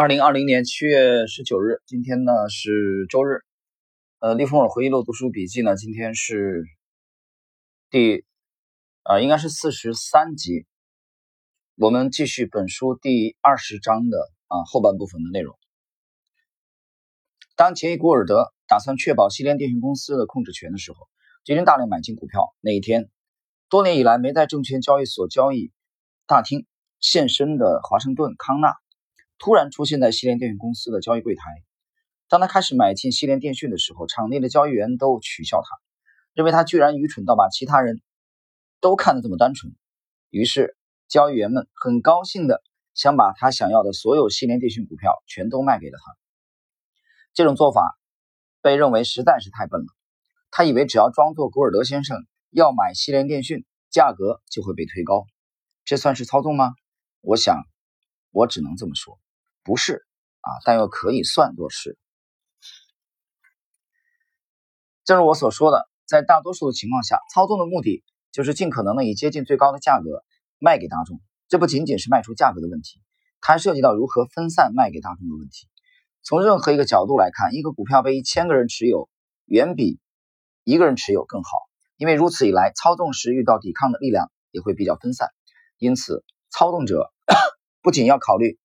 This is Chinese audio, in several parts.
二零二零年七月十九日，今天呢是周日。呃，利弗尔回忆录读书笔记呢，今天是第啊，应该是四十三集。我们继续本书第二十章的啊后半部分的内容。当杰伊·古尔德打算确保西联电讯公司的控制权的时候，决定大量买进股票。那一天，多年以来没在证券交易所交易大厅现身的华盛顿·康纳。突然出现在西联电讯公司的交易柜台。当他开始买进西联电讯的时候，场内的交易员都取笑他，认为他居然愚蠢到把其他人都看得这么单纯。于是，交易员们很高兴的想把他想要的所有西联电讯股票全都卖给了他。这种做法被认为实在是太笨了。他以为只要装作古尔德先生要买西联电讯，价格就会被推高。这算是操纵吗？我想，我只能这么说。不是啊，但又可以算作是。正如我所说的，在大多数的情况下，操纵的目的就是尽可能的以接近最高的价格卖给大众。这不仅仅是卖出价格的问题，它还涉及到如何分散卖给大众的问题。从任何一个角度来看，一个股票被一千个人持有，远比一个人持有更好，因为如此一来，操纵时遇到抵抗的力量也会比较分散。因此，操纵者 不仅要考虑。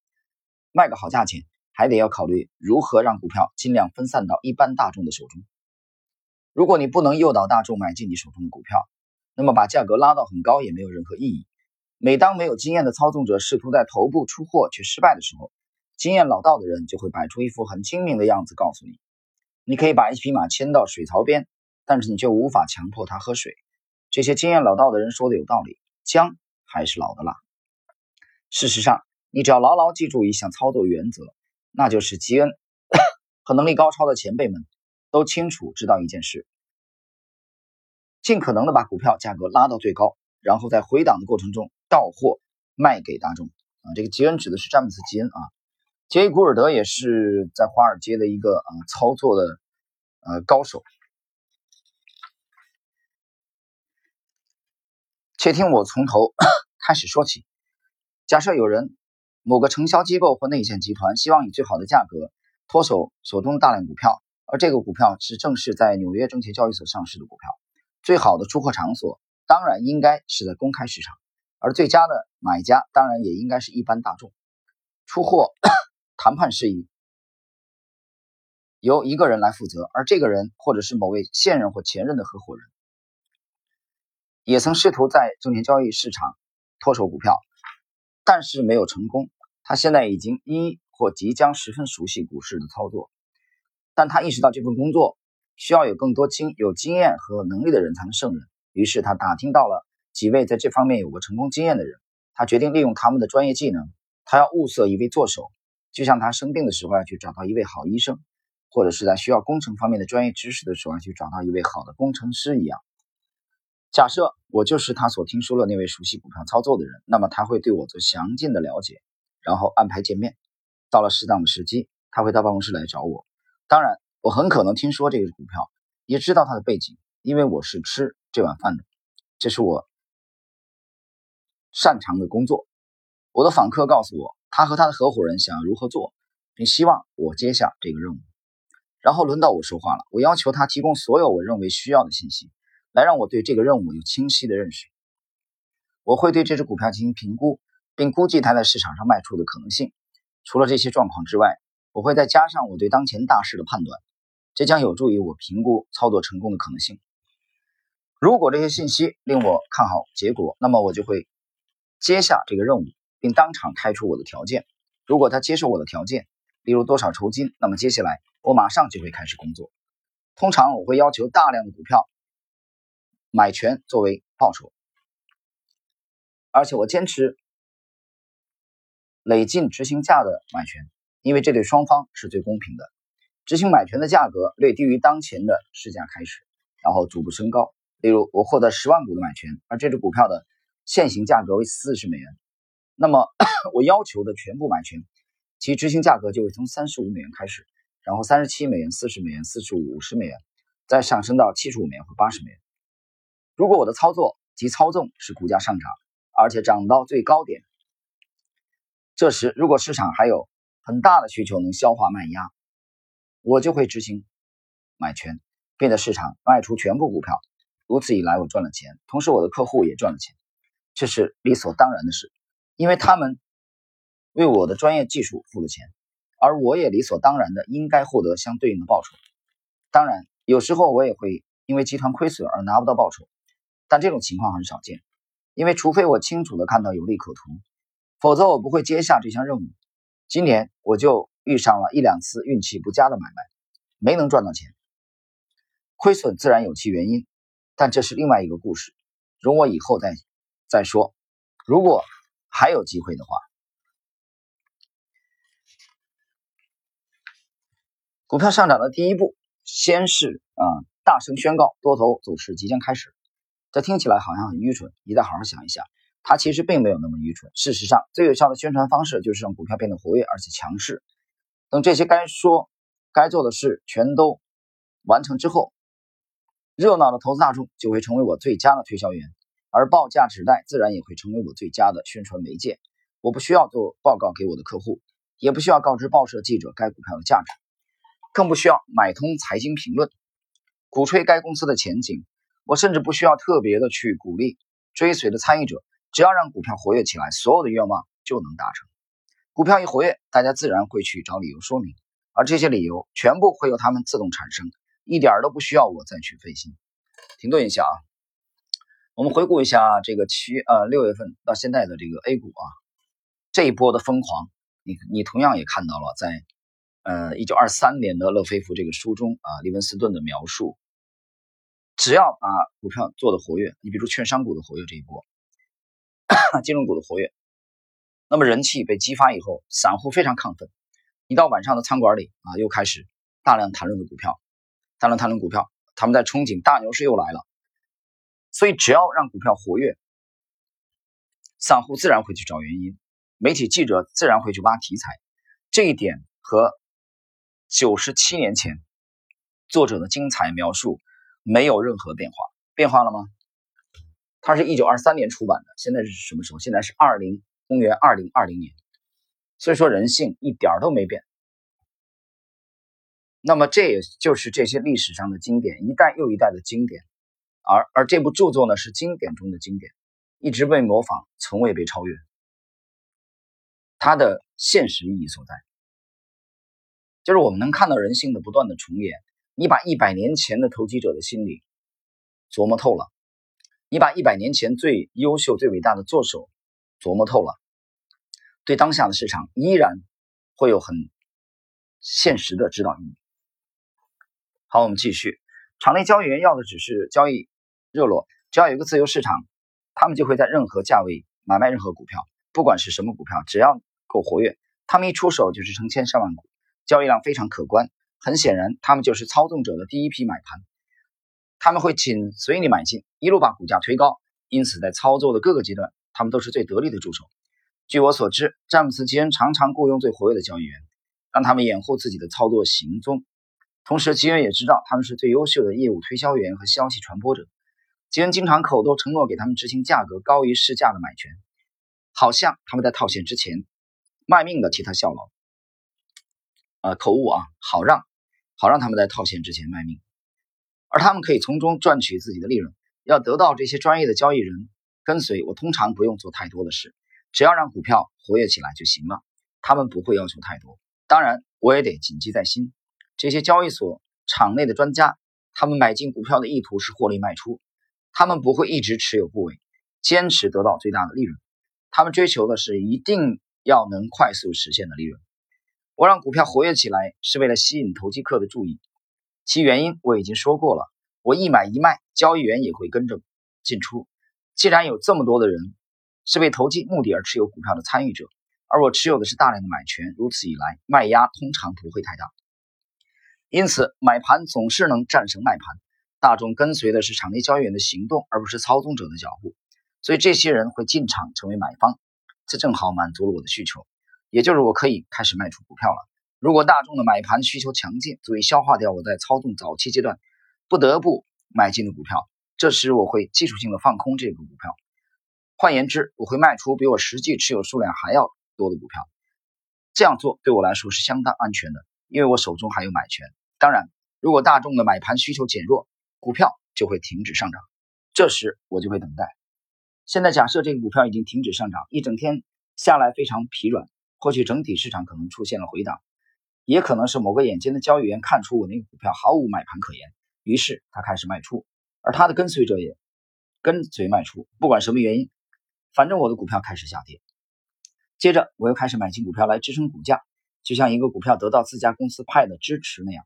卖个好价钱，还得要考虑如何让股票尽量分散到一般大众的手中。如果你不能诱导大众买进你手中的股票，那么把价格拉到很高也没有任何意义。每当没有经验的操纵者试图在头部出货却失败的时候，经验老道的人就会摆出一副很精明的样子，告诉你：你可以把一匹马牵到水槽边，但是你却无法强迫它喝水。这些经验老道的人说的有道理，姜还是老的辣。事实上。你只要牢牢记住一项操作原则，那就是吉恩和能力高超的前辈们都清楚知道一件事：尽可能的把股票价格拉到最高，然后在回档的过程中到货卖给大众。啊，这个吉恩指的是詹姆斯·吉恩啊，杰伊·古尔德也是在华尔街的一个啊操作的呃高手。且听我从头 开始说起。假设有人。某个承销机构或内线集团希望以最好的价格脱手手中的大量股票，而这个股票是正式在纽约证券交易所上市的股票。最好的出货场所当然应该是在公开市场，而最佳的买家当然也应该是一般大众。出货谈判事宜由一个人来负责，而这个人或者是某位现任或前任的合伙人，也曾试图在证券交易市场脱手股票。但是没有成功。他现在已经一或即将十分熟悉股市的操作，但他意识到这份工作需要有更多经有经验和能力的人才能胜任。于是他打听到了几位在这方面有过成功经验的人。他决定利用他们的专业技能。他要物色一位作手，就像他生病的时候要去找到一位好医生，或者是在需要工程方面的专业知识的时候要去找到一位好的工程师一样。假设我就是他所听说的那位熟悉股票操作的人，那么他会对我做详尽的了解，然后安排见面。到了适当的时机，他会到办公室来找我。当然，我很可能听说这个股票，也知道它的背景，因为我是吃这碗饭的，这是我擅长的工作。我的访客告诉我，他和他的合伙人想要如何做，并希望我接下这个任务。然后轮到我说话了，我要求他提供所有我认为需要的信息。来让我对这个任务有清晰的认识。我会对这只股票进行评估，并估计它在市场上卖出的可能性。除了这些状况之外，我会再加上我对当前大势的判断，这将有助于我评估操作成功的可能性。如果这些信息令我看好结果，那么我就会接下这个任务，并当场开出我的条件。如果他接受我的条件，例如多少酬金，那么接下来我马上就会开始工作。通常我会要求大量的股票。买权作为报酬，而且我坚持累进执行价的买权，因为这对双方是最公平的。执行买权的价格略低于当前的市价开始，然后逐步升高。例如，我获得十万股的买权，而这只股票的现行价格为四十美元，那么我要求的全部买权，其执行价格就会从三十五美元开始，然后三十七美元、四十美元、四十五、五十美元，再上升到七十五美元和八十美元。如果我的操作及操纵使股价上涨，而且涨到最高点，这时如果市场还有很大的需求能消化卖压，我就会执行买权，并在市场卖出全部股票。如此一来，我赚了钱，同时我的客户也赚了钱，这是理所当然的事，因为他们为我的专业技术付了钱，而我也理所当然的应该获得相对应的报酬。当然，有时候我也会因为集团亏损而拿不到报酬，但这种情况很少见，因为除非我清楚的看到有利可图，否则我不会接下这项任务。今年我就遇上了一两次运气不佳的买卖，没能赚到钱，亏损自然有其原因。但这是另外一个故事，容我以后再再说。如果还有机会的话，股票上涨的第一步，先是啊大声宣告多头走势即将开始。这听起来好像很愚蠢，你再好好想一下，它其实并没有那么愚蠢。事实上，最有效的宣传方式就是让股票变得活跃而且强势。等这些该说、该做的事全都完成之后。热闹的投资大众就会成为我最佳的推销员，而报价纸袋自然也会成为我最佳的宣传媒介。我不需要做报告给我的客户，也不需要告知报社记者该股票的价值，更不需要买通财经评论，鼓吹该公司的前景。我甚至不需要特别的去鼓励追随的参与者，只要让股票活跃起来，所有的愿望就能达成。股票一活跃，大家自然会去找理由说明，而这些理由全部会由他们自动产生。一点都不需要我再去费心。停顿一下啊，我们回顾一下这个七呃六月份到现在的这个 A 股啊，这一波的疯狂，你你同样也看到了，在呃一九二三年的勒菲福这个书中啊，利文斯顿的描述，只要把股票做的活跃，你比如券商股的活跃这一波，金融股的活跃，那么人气被激发以后，散户非常亢奋，你到晚上的餐馆里啊，又开始大量谈论的股票。谈论谈论股票，他们在憧憬大牛市又来了，所以只要让股票活跃，散户自然会去找原因，媒体记者自然会去挖题材。这一点和九十七年前作者的精彩描述没有任何变化。变化了吗？它是一九二三年出版的，现在是什么时候？现在是二零公元二零二零年，所以说人性一点都没变。那么这也就是这些历史上的经典，一代又一代的经典，而而这部著作呢是经典中的经典，一直被模仿，从未被超越。它的现实意义所在，就是我们能看到人性的不断的重演。你把一百年前的投机者的心理琢磨透了，你把一百年前最优秀、最伟大的作手琢磨透了，对当下的市场依然会有很现实的指导意义。好，我们继续。场内交易员要的只是交易热络，只要有一个自由市场，他们就会在任何价位买卖任何股票，不管是什么股票，只要够活跃，他们一出手就是成千上万股，交易量非常可观。很显然，他们就是操纵者的第一批买盘，他们会紧随你买进，一路把股价推高。因此，在操作的各个阶段，他们都是最得力的助手。据我所知，詹姆斯·基恩常常雇佣最活跃的交易员，让他们掩护自己的操作行踪。同时，吉恩也知道他们是最优秀的业务推销员和消息传播者。吉恩经常口头承诺给他们执行价格高于市价的买权，好像他们在套现之前卖命的替他效劳。呃，口误啊，好让好让他们在套现之前卖命，而他们可以从中赚取自己的利润。要得到这些专业的交易人跟随，我通常不用做太多的事，只要让股票活跃起来就行了。他们不会要求太多，当然我也得谨记在心。这些交易所场内的专家，他们买进股票的意图是获利卖出，他们不会一直持有部位，坚持得到最大的利润。他们追求的是一定要能快速实现的利润。我让股票活跃起来，是为了吸引投机客的注意，其原因我已经说过了。我一买一卖，交易员也会跟着进出。既然有这么多的人是为投机目的而持有股票的参与者，而我持有的是大量的买权，如此一来，卖压通常不会太大。因此，买盘总是能战胜卖盘。大众跟随的是场内交易员的行动，而不是操纵者的脚步。所以，这些人会进场成为买方，这正好满足了我的需求，也就是我可以开始卖出股票了。如果大众的买盘需求强劲，足以消化掉我在操纵早期阶段不得不买进的股票，这时我会技术性的放空这个股票。换言之，我会卖出比我实际持有数量还要多的股票。这样做对我来说是相当安全的，因为我手中还有买权。当然，如果大众的买盘需求减弱，股票就会停止上涨，这时我就会等待。现在假设这个股票已经停止上涨，一整天下来非常疲软，或许整体市场可能出现了回档，也可能是某个眼尖的交易员看出我那个股票毫无买盘可言，于是他开始卖出，而他的跟随者也跟随卖出。不管什么原因，反正我的股票开始下跌。接着我又开始买进股票来支撑股价，就像一个股票得到自家公司派的支持那样。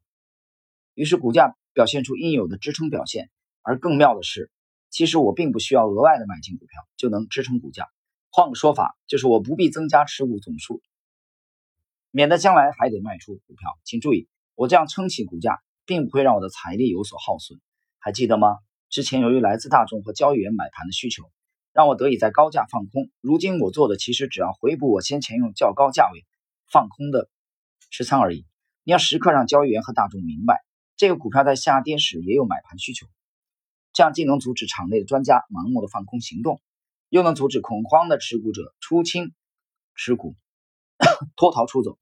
于是股价表现出应有的支撑表现，而更妙的是，其实我并不需要额外的买进股票就能支撑股价。换个说法，就是我不必增加持股总数，免得将来还得卖出股票。请注意，我这样撑起股价，并不会让我的财力有所耗损。还记得吗？之前由于来自大众和交易员买盘的需求。让我得以在高价放空。如今我做的其实只要回补我先前用较高价位放空的持仓而已。你要时刻让交易员和大众明白，这个股票在下跌时也有买盘需求，这样既能阻止场内的专家盲目的放空行动，又能阻止恐慌的持股者出清持股 脱逃出走。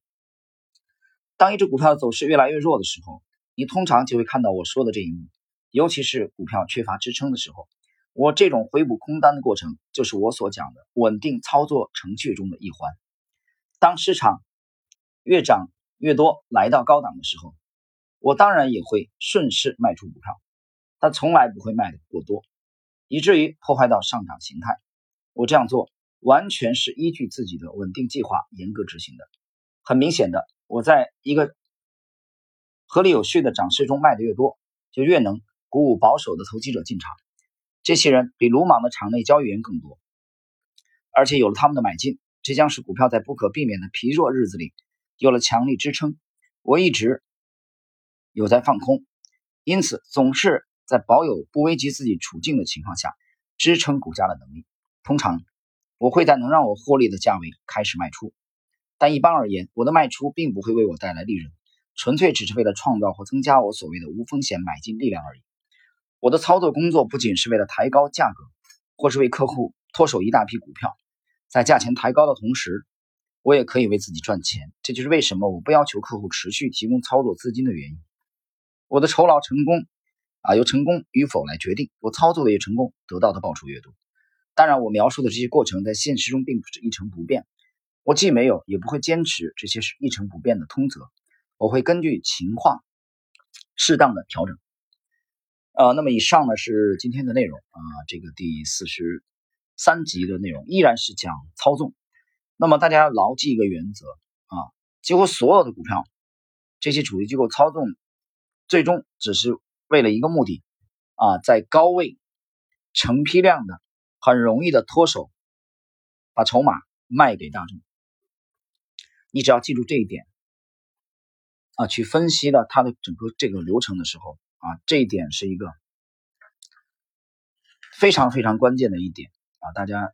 当一只股票的走势越来越弱的时候，你通常就会看到我说的这一幕，尤其是股票缺乏支撑的时候。我这种回补空单的过程，就是我所讲的稳定操作程序中的一环。当市场越涨越多，来到高档的时候，我当然也会顺势卖出股票，但从来不会卖的过多，以至于破坏到上涨形态。我这样做完全是依据自己的稳定计划严格执行的。很明显的，我在一个合理有序的涨势中卖的越多，就越能鼓舞保守的投机者进场。这些人比鲁莽的场内交易员更多，而且有了他们的买进，这将使股票在不可避免的疲弱日子里有了强力支撑。我一直有在放空，因此总是在保有不危及自己处境的情况下支撑股价的能力。通常我会在能让我获利的价位开始卖出，但一般而言，我的卖出并不会为我带来利润，纯粹只是为了创造或增加我所谓的无风险买进力量而已。我的操作工作不仅是为了抬高价格，或是为客户脱手一大批股票，在价钱抬高的同时，我也可以为自己赚钱。这就是为什么我不要求客户持续提供操作资金的原因。我的酬劳成功啊，由成功与否来决定。我操作的越成功，得到的报酬越多。当然，我描述的这些过程在现实中并不是一成不变。我既没有，也不会坚持这些是一成不变的通则。我会根据情况适当的调整。呃，那么以上呢是今天的内容啊，这个第四十三集的内容依然是讲操纵。那么大家牢记一个原则啊，几乎所有的股票，这些主力机构操纵，最终只是为了一个目的啊，在高位成批量的、很容易的脱手，把筹码卖给大众。你只要记住这一点啊，去分析了它的整个这个流程的时候。啊，这一点是一个非常非常关键的一点啊！大家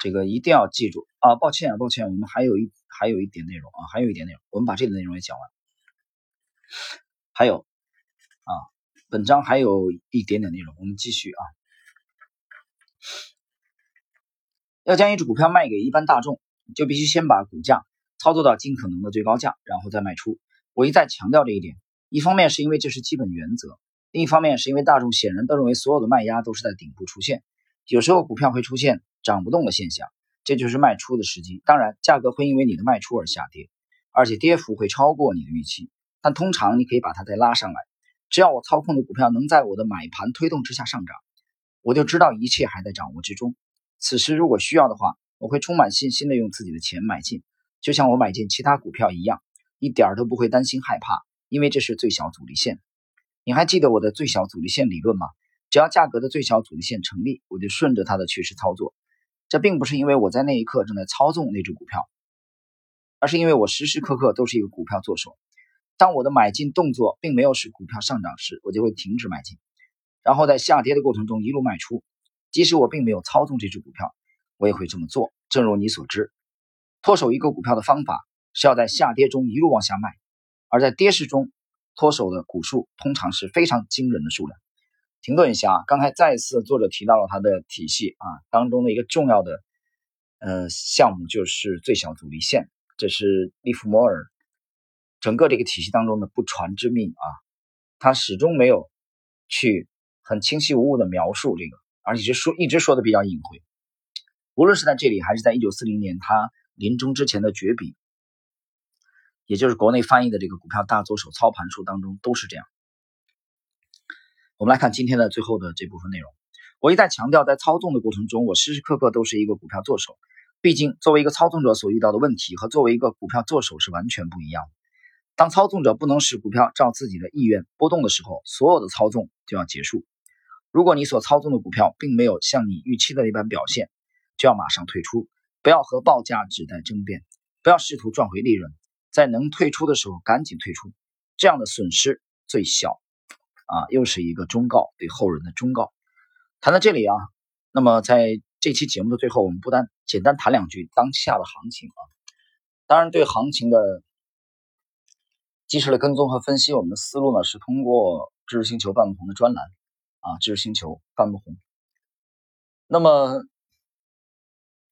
这个一定要记住啊！抱歉啊，抱歉，我们还有一还有一点内容啊，还有一点内容，我们把这个内容也讲完。还有啊，本章还有一点点内容，我们继续啊。要将一只股票卖给一般大众，就必须先把股价操作到尽可能的最高价，然后再卖出。我一再强调这一点。一方面是因为这是基本原则，另一方面是因为大众显然都认为所有的卖压都是在顶部出现，有时候股票会出现涨不动的现象，这就是卖出的时机。当然，价格会因为你的卖出而下跌，而且跌幅会超过你的预期，但通常你可以把它再拉上来。只要我操控的股票能在我的买盘推动之下上涨，我就知道一切还在掌握之中。此时如果需要的话，我会充满信心的用自己的钱买进，就像我买进其他股票一样，一点儿都不会担心害怕。因为这是最小阻力线，你还记得我的最小阻力线理论吗？只要价格的最小阻力线成立，我就顺着它的趋势操作。这并不是因为我在那一刻正在操纵那只股票，而是因为我时时刻刻都是一个股票做手。当我的买进动作并没有使股票上涨时，我就会停止买进，然后在下跌的过程中一路卖出。即使我并没有操纵这只股票，我也会这么做。正如你所知，脱手一个股票的方法是要在下跌中一路往下卖。而在跌势中脱手的股数通常是非常惊人的数量。停顿一下啊，刚才再次作者提到了他的体系啊当中的一个重要的呃，项目就是最小阻力线，这是利弗摩尔整个这个体系当中的不传之秘啊，他始终没有去很清晰无误的描述这个，而且是说一直说的比较隐晦。无论是在这里，还是在一九四零年他临终之前的绝笔，也就是国内翻译的这个《股票大作手操盘术》当中，都是这样。我们来看今天的最后的这部分内容。我一再强调，在操纵的过程中，我时时刻刻都是一个股票作手。毕竟，作为一个操纵者所遇到的问题和作为一个股票作手是完全不一样的。当操纵者不能使股票照自己的意愿波动的时候，所有的操纵就要结束。如果你所操纵的股票并没有像你预期的那般表现，就要马上退出，不要和报价只在争辩，不要试图赚回利润，在能退出的时候赶紧退出，这样的损失最小。啊，又是一个忠告，对后人的忠告。谈到这里啊，那么在这期节目的最后，我们不单简单谈两句当下的行情啊，当然对行情的及时的跟踪和分析，我们的思路呢是通过知识星球半不红的专栏啊，知识星球半不红。那么。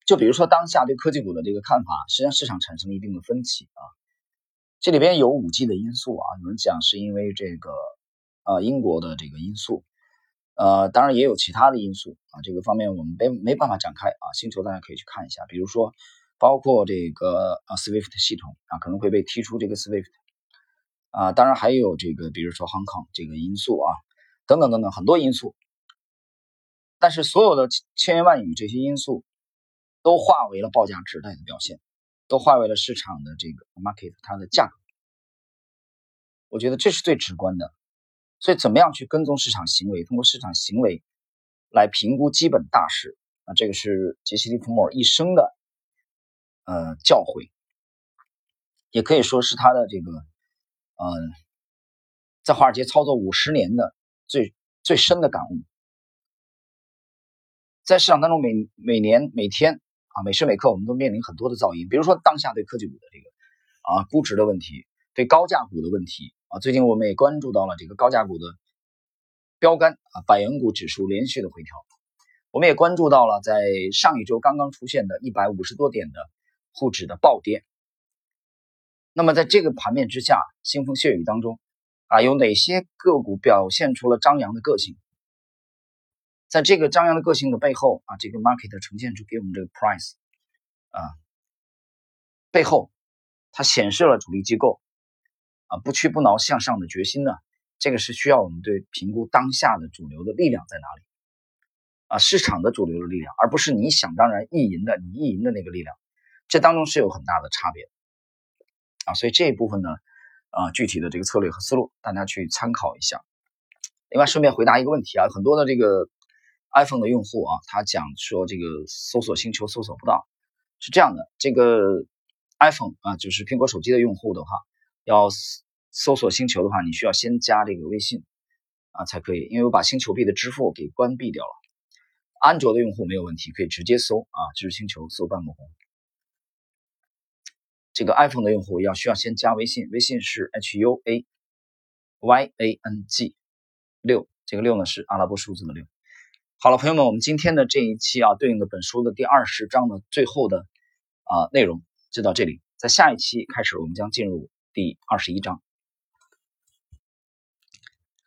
就比如说当下对科技股的这个看法，实际上市场产生了一定的分歧啊。这里边有五 G 的因素啊，有人讲是因为这个呃英国的这个因素，呃当然也有其他的因素啊。这个方面我们没没办法展开啊。星球大家可以去看一下，比如说包括这个呃 SWIFT 系统啊可能会被踢出这个 SWIFT 啊，当然还有这个比如说 Hong Kong 这个因素啊，等等等等很多因素。但是所有的千言万语这些因素。都化为了报价指代的表现，都化为了市场的这个 market 它的价格。我觉得这是最直观的。所以，怎么样去跟踪市场行为，通过市场行为来评估基本大势啊，这个是杰西·利弗莫尔一生的呃教诲，也可以说是他的这个嗯，在华尔街操作五十年的最最深的感悟。在市场当中，每每年每天。啊，每时每刻我们都面临很多的噪音，比如说当下对科技股的这个啊估值的问题，对高价股的问题啊。最近我们也关注到了这个高价股的标杆啊，百元股指数连续的回调。我们也关注到了在上一周刚刚出现的一百五十多点的沪指的暴跌。那么在这个盘面之下，腥风血雨当中啊，有哪些个股表现出了张扬的个性？在这个张扬的个性的背后啊，这个 market 呈现出给我们这个 price 啊背后，它显示了主力机构啊不屈不挠向上的决心呢。这个是需要我们对评估当下的主流的力量在哪里啊，市场的主流的力量，而不是你想当然意淫的你意淫的那个力量，这当中是有很大的差别啊。所以这一部分呢啊具体的这个策略和思路，大家去参考一下。另外顺便回答一个问题啊，很多的这个。iPhone 的用户啊，他讲说这个搜索星球搜索不到，是这样的，这个 iPhone 啊，就是苹果手机的用户的话，要搜索星球的话，你需要先加这个微信啊才可以，因为我把星球币的支付给关闭掉了。安卓的用户没有问题，可以直接搜啊，就是星球搜半亩红。这个 iPhone 的用户要需要先加微信，微信是 H U A Y A N G 六，这个六呢是阿拉伯数字的六。好了，朋友们，我们今天的这一期啊，对应的本书的第二十章的最后的啊内容就到这里。在下一期开始，我们将进入第二十一章。